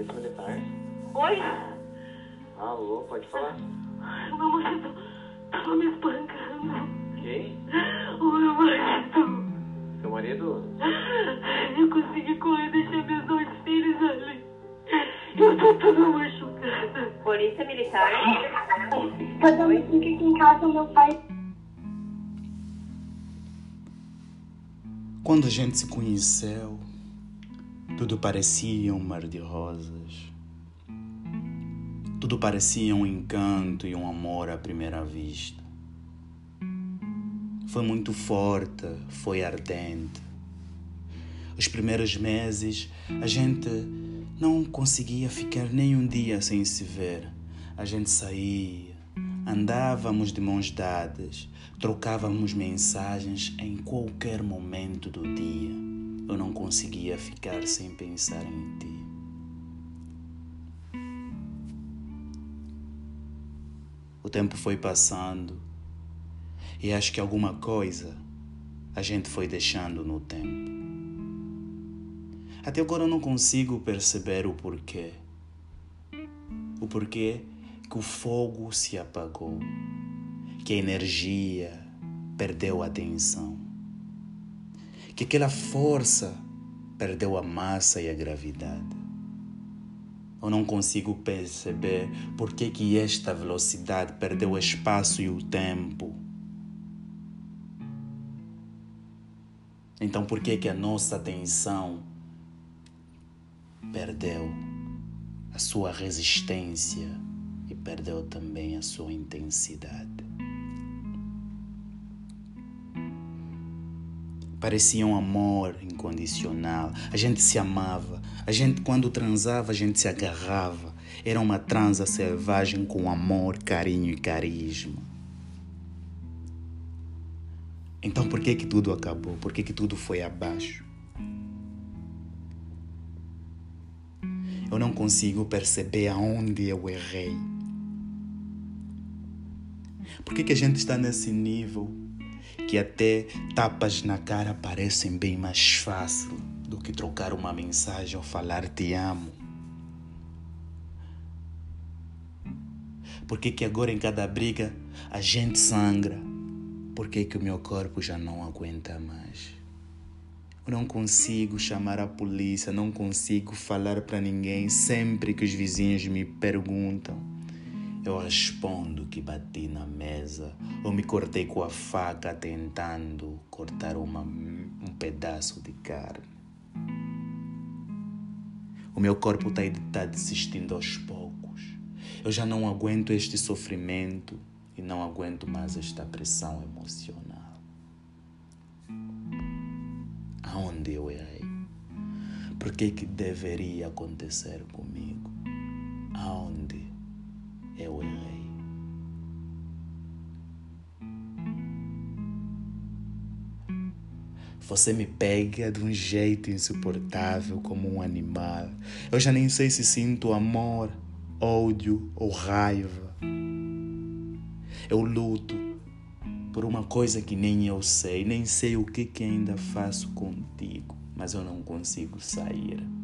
Polícia Militar? Oi? Alô, pode falar. Meu marido tava me espancando. Quem? O meu marido. Seu marido? Eu consegui correr, deixei meus dois filhos ali. Eu tô toda machucada. Polícia Militar. Tá dando fica aqui em casa, meu pai. Quando a gente se conheceu, tudo parecia um mar de rosas. Tudo parecia um encanto e um amor à primeira vista. Foi muito forte, foi ardente. Os primeiros meses a gente não conseguia ficar nem um dia sem se ver. A gente saía, andávamos de mãos dadas, trocávamos mensagens em qualquer momento do dia. Eu não conseguia ficar sem pensar em ti. O tempo foi passando e acho que alguma coisa a gente foi deixando no tempo. Até agora eu não consigo perceber o porquê. O porquê que o fogo se apagou, que a energia perdeu a atenção, que aquela força perdeu a massa e a gravidade. Eu não consigo perceber por que, que esta velocidade perdeu o espaço e o tempo. Então, por que, que a nossa atenção perdeu a sua resistência e perdeu também a sua intensidade? Parecia um amor incondicional. A gente se amava. A gente, quando transava, a gente se agarrava. Era uma transa selvagem com amor, carinho e carisma. Então por que que tudo acabou? Por que que tudo foi abaixo? Eu não consigo perceber aonde eu errei. Por que que a gente está nesse nível que até tapas na cara parecem bem mais fácil do que trocar uma mensagem ou falar te amo? Por que que agora em cada briga a gente sangra? Por que que o meu corpo já não aguenta mais? Eu não consigo chamar a polícia, não consigo falar para ninguém sempre que os vizinhos me perguntam. Eu respondo que bati na mesa ou me cortei com a faca tentando cortar uma, um pedaço de carne. O meu corpo está tá desistindo aos poucos. Eu já não aguento este sofrimento e não aguento mais esta pressão emocional. Aonde eu errei? Por que, que deveria acontecer comigo? Aonde eu errei? Você me pega de um jeito insuportável como um animal. Eu já nem sei se sinto amor, ódio ou raiva. Eu luto por uma coisa que nem eu sei, nem sei o que, que ainda faço contigo, mas eu não consigo sair.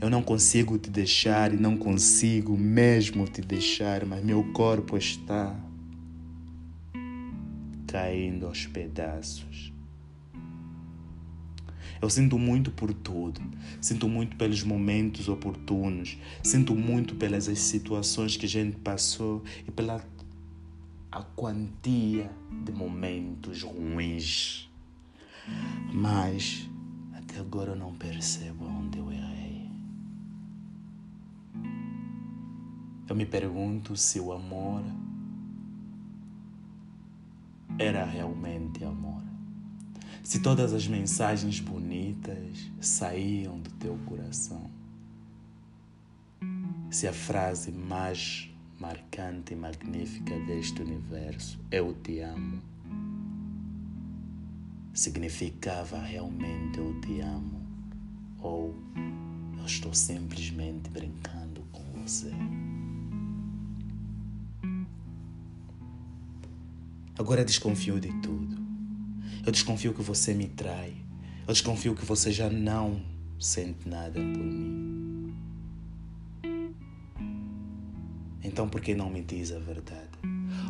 Eu não consigo te deixar e não consigo mesmo te deixar, mas meu corpo está caindo aos pedaços. Eu sinto muito por tudo. Sinto muito pelos momentos oportunos. Sinto muito pelas situações que a gente passou e pela a quantia de momentos ruins. Mas até agora eu não percebo onde eu errei. Eu me pergunto se o amor era realmente amor. Se todas as mensagens bonitas saíam do teu coração. Se a frase mais marcante e magnífica deste universo, eu te amo, significava realmente eu te amo ou eu estou simplesmente brincando com você. Agora desconfio de tudo. Eu desconfio que você me trai. Eu desconfio que você já não sente nada por mim. Então por que não me diz a verdade?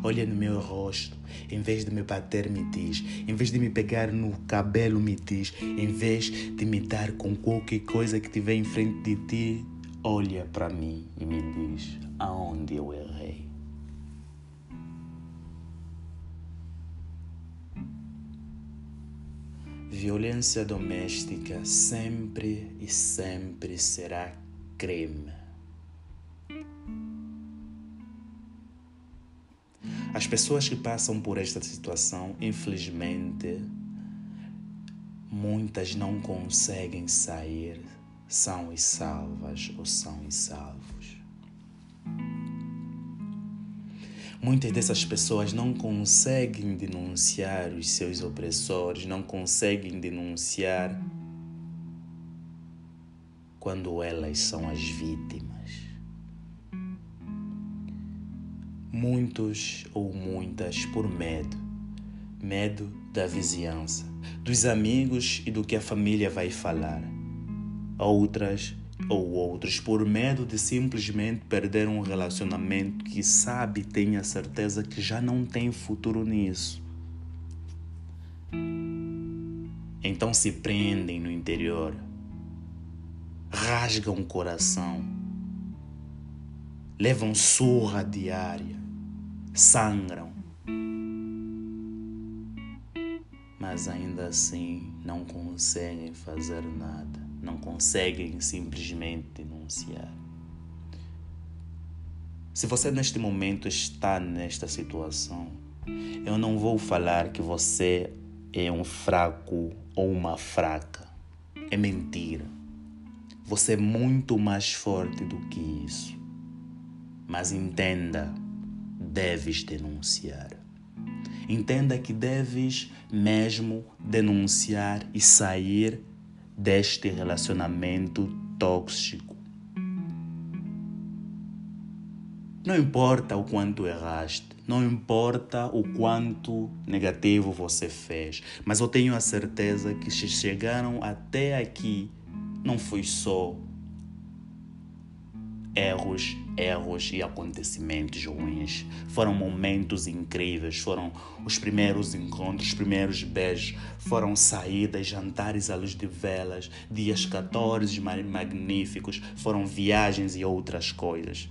Olha no meu rosto, em vez de me bater, me diz. Em vez de me pegar no cabelo, me diz. Em vez de me dar com qualquer coisa que tiver em frente de ti, olha para mim e me diz aonde eu errei. Violência doméstica sempre e sempre será crime. As pessoas que passam por esta situação, infelizmente, muitas não conseguem sair são e salvas ou são e salvos. Muitas dessas pessoas não conseguem denunciar os seus opressores, não conseguem denunciar quando elas são as vítimas. Muitos ou muitas por medo, medo da vizinhança, dos amigos e do que a família vai falar. Outras ou outros por medo de simplesmente perder um relacionamento que sabe, tem a certeza que já não tem futuro nisso. Então se prendem no interior, rasgam o coração, levam surra diária, sangram, mas ainda assim não conseguem fazer nada não conseguem simplesmente denunciar. Se você neste momento está nesta situação, eu não vou falar que você é um fraco ou uma fraca. É mentira. Você é muito mais forte do que isso. Mas entenda, deves denunciar. Entenda que deves mesmo denunciar e sair deste relacionamento tóxico. Não importa o quanto erraste, não importa o quanto negativo você fez, mas eu tenho a certeza que se chegaram até aqui, não foi só erros, erros e acontecimentos ruins. Foram momentos incríveis, foram os primeiros encontros, os primeiros beijos, foram saídas, jantares à luz de velas, dias 14 magníficos, foram viagens e outras coisas.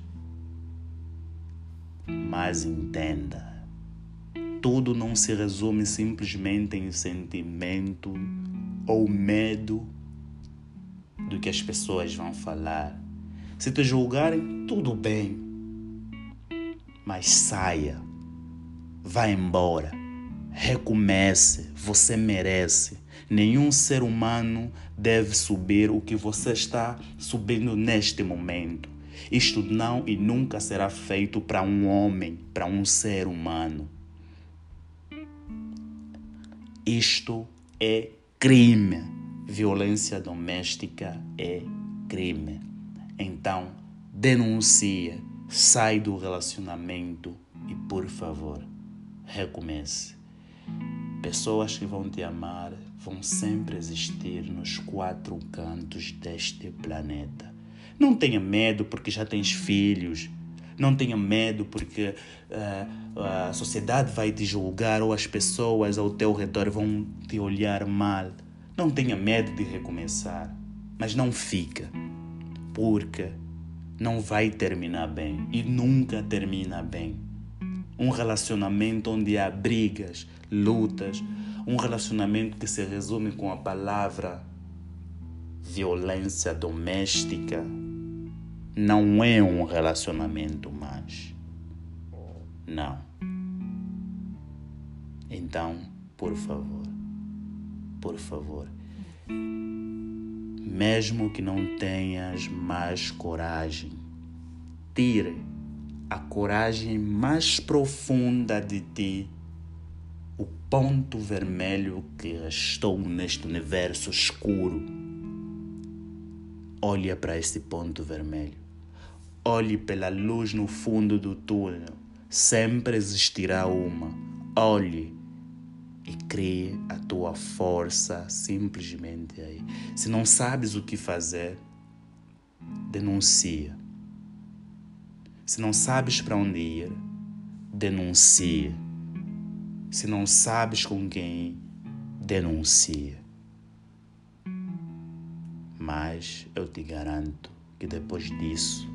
Mas entenda, tudo não se resume simplesmente em sentimento ou medo do que as pessoas vão falar se te julgarem, tudo bem. Mas saia. Vá embora. Recomece. Você merece. Nenhum ser humano deve subir o que você está subindo neste momento. Isto não e nunca será feito para um homem, para um ser humano. Isto é crime. Violência doméstica é crime. Então, denuncia, sai do relacionamento e, por favor, recomece. Pessoas que vão te amar vão sempre existir nos quatro cantos deste planeta. Não tenha medo porque já tens filhos. Não tenha medo porque uh, a sociedade vai te julgar ou as pessoas ao teu redor vão te olhar mal. Não tenha medo de recomeçar, mas não fica porque não vai terminar bem e nunca termina bem. Um relacionamento onde há brigas, lutas, um relacionamento que se resume com a palavra violência doméstica, não é um relacionamento mais. Não. Então, por favor, por favor, mesmo que não tenhas mais coragem. Tire a coragem mais profunda de ti, o ponto vermelho que restou neste universo escuro. Olhe para esse ponto vermelho. Olhe pela luz no fundo do túnel. Sempre existirá uma. Olhe e crie a tua força simplesmente aí. Se não sabes o que fazer, denuncia. Se não sabes para onde ir, denuncie. Se não sabes com quem, denuncie. Mas eu te garanto que depois disso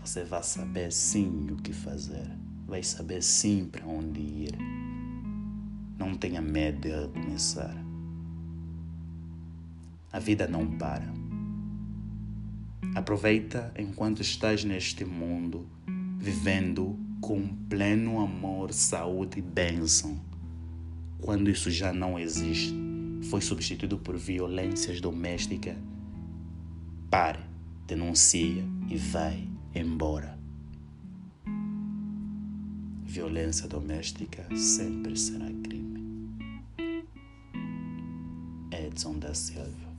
você vai saber sim o que fazer. Vai saber sim para onde ir. Não tenha medo de recomeçar. A vida não para. Aproveita enquanto estás neste mundo, vivendo com pleno amor, saúde e bênção. Quando isso já não existe, foi substituído por violências domésticas, pare, denuncia e vai embora. Violência doméstica sempre será crime. limits on theirself.